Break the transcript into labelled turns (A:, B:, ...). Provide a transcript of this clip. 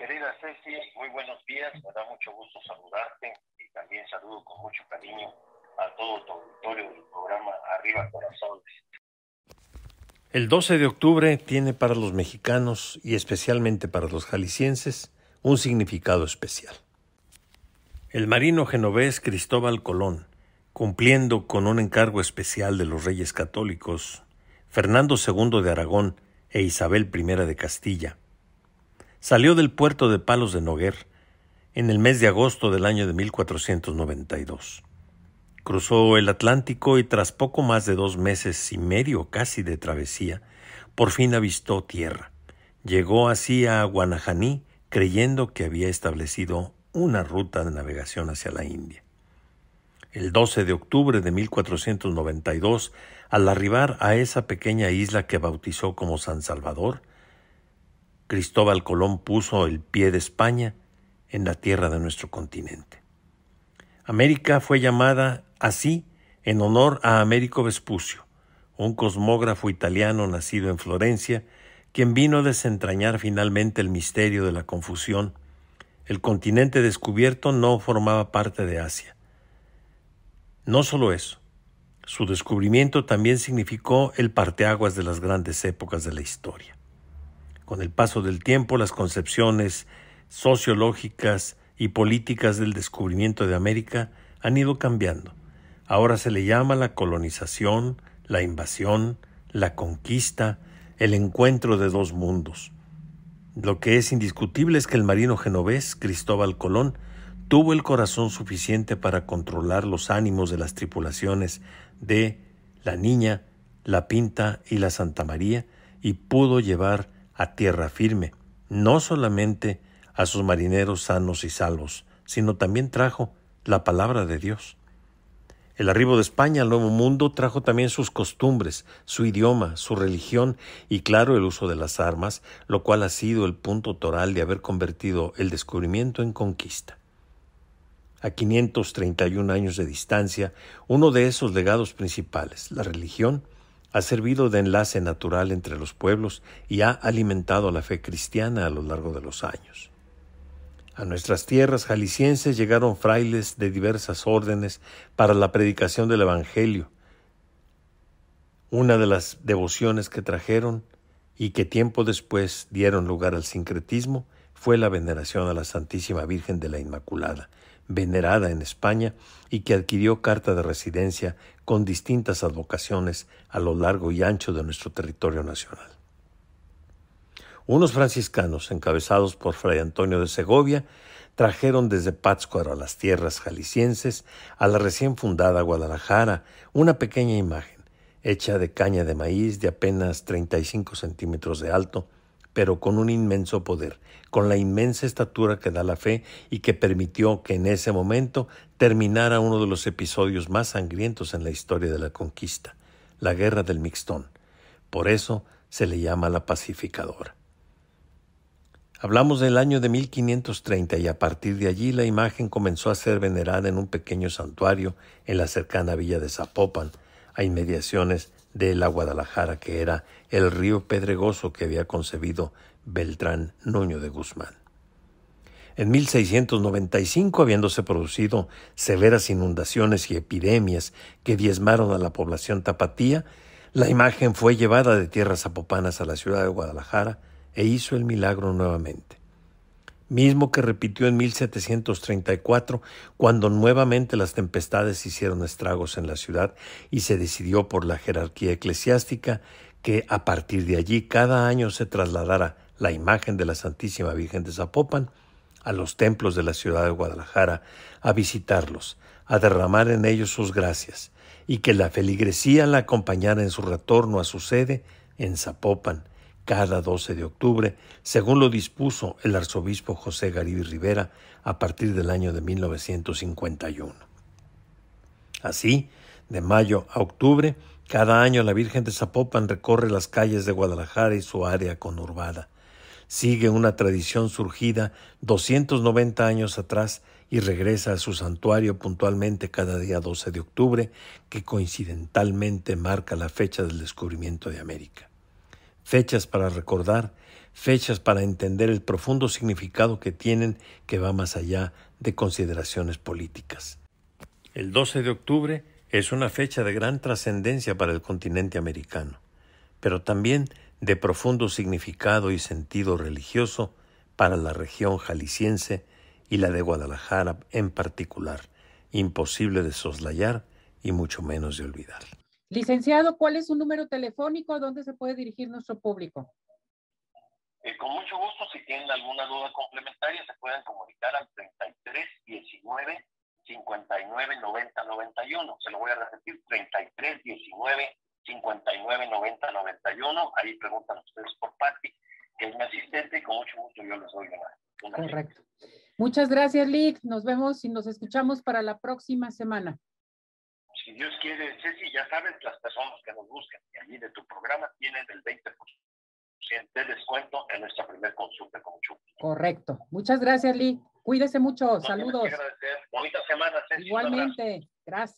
A: querida Ceci, muy buenos días, me da mucho gusto saludarte y también saludo con mucho cariño a todo tu auditorio del programa Arriba Corazones.
B: El 12 de octubre tiene para los mexicanos y especialmente para los jaliscienses un significado especial. El marino genovés Cristóbal Colón, cumpliendo con un encargo especial de los reyes católicos, Fernando II de Aragón e Isabel I de Castilla, salió del puerto de Palos de Noguer en el mes de agosto del año de 1492. Cruzó el Atlántico y tras poco más de dos meses y medio casi de travesía, por fin avistó tierra. Llegó así a Guanajaní creyendo que había establecido una ruta de navegación hacia la India. El 12 de octubre de 1492, al arribar a esa pequeña isla que bautizó como San Salvador, Cristóbal Colón puso el pie de España en la tierra de nuestro continente. América fue llamada así en honor a Américo Vespucio, un cosmógrafo italiano nacido en Florencia, quien vino a desentrañar finalmente el misterio de la confusión. El continente descubierto no formaba parte de Asia. No solo eso, su descubrimiento también significó el parteaguas de las grandes épocas de la historia. Con el paso del tiempo, las concepciones sociológicas y políticas del descubrimiento de América han ido cambiando. Ahora se le llama la colonización, la invasión, la conquista, el encuentro de dos mundos. Lo que es indiscutible es que el marino genovés Cristóbal Colón tuvo el corazón suficiente para controlar los ánimos de las tripulaciones de la Niña, la Pinta y la Santa María y pudo llevar a tierra firme, no solamente a sus marineros sanos y salvos, sino también trajo la palabra de Dios. El arribo de España al Nuevo Mundo trajo también sus costumbres, su idioma, su religión y claro el uso de las armas, lo cual ha sido el punto toral de haber convertido el descubrimiento en conquista. A 531 años de distancia, uno de esos legados principales, la religión, ha servido de enlace natural entre los pueblos y ha alimentado la fe cristiana a lo largo de los años. A nuestras tierras jaliscienses llegaron frailes de diversas órdenes para la predicación del Evangelio. Una de las devociones que trajeron y que tiempo después dieron lugar al sincretismo fue la veneración a la Santísima Virgen de la Inmaculada, venerada en España y que adquirió carta de residencia con distintas advocaciones a lo largo y ancho de nuestro territorio nacional. Unos franciscanos, encabezados por Fray Antonio de Segovia, trajeron desde Pátzcuaro a las tierras jaliscienses, a la recién fundada Guadalajara, una pequeña imagen, hecha de caña de maíz de apenas 35 centímetros de alto, pero con un inmenso poder, con la inmensa estatura que da la fe y que permitió que en ese momento terminara uno de los episodios más sangrientos en la historia de la conquista, la guerra del Mixtón. Por eso se le llama la pacificadora. Hablamos del año de 1530 y a partir de allí la imagen comenzó a ser venerada en un pequeño santuario en la cercana villa de Zapopan, a inmediaciones de la Guadalajara, que era el río pedregoso que había concebido Beltrán Nuño de Guzmán. En 1695, habiéndose producido severas inundaciones y epidemias que diezmaron a la población tapatía, la imagen fue llevada de tierras zapopanas a la ciudad de Guadalajara e hizo el milagro nuevamente mismo que repitió en 1734, cuando nuevamente las tempestades hicieron estragos en la ciudad y se decidió por la jerarquía eclesiástica que a partir de allí cada año se trasladara la imagen de la Santísima Virgen de Zapopan a los templos de la ciudad de Guadalajara a visitarlos, a derramar en ellos sus gracias, y que la feligresía la acompañara en su retorno a su sede en Zapopan, cada 12 de octubre, según lo dispuso el arzobispo José Garibí Rivera a partir del año de 1951. Así, de mayo a octubre, cada año la Virgen de Zapopan recorre las calles de Guadalajara y su área conurbada. Sigue una tradición surgida 290 años atrás y regresa a su santuario puntualmente cada día 12 de octubre, que coincidentalmente marca la fecha del descubrimiento de América fechas para recordar, fechas para entender el profundo significado que tienen que va más allá de consideraciones políticas. El 12 de octubre es una fecha de gran trascendencia para el continente americano, pero también de profundo significado y sentido religioso para la región jalisciense y la de Guadalajara en particular, imposible de soslayar y mucho menos de olvidar.
C: Licenciado, ¿cuál es su número telefónico? ¿A dónde se puede dirigir nuestro público?
A: Eh, con mucho gusto, si tienen alguna duda complementaria, se pueden comunicar al 33 19 59 90 91. Se lo voy a repetir, 33 19 59 90 91. Ahí preguntan ustedes por Patti, que es mi asistente, y con mucho gusto yo les doy una.
C: Correcto. Muchas gracias, Lick. Nos vemos y nos escuchamos para la próxima semana.
A: Si Dios quiere, Ceci, ya sabes, las personas que nos buscan y allí de tu programa tienen el 20% de descuento en nuestra primer consulta con mucho
C: Correcto. Muchas gracias, Lick. Cuídese mucho. Saludos.
A: Bonita semana, Ceci.
C: Igualmente. Gracias.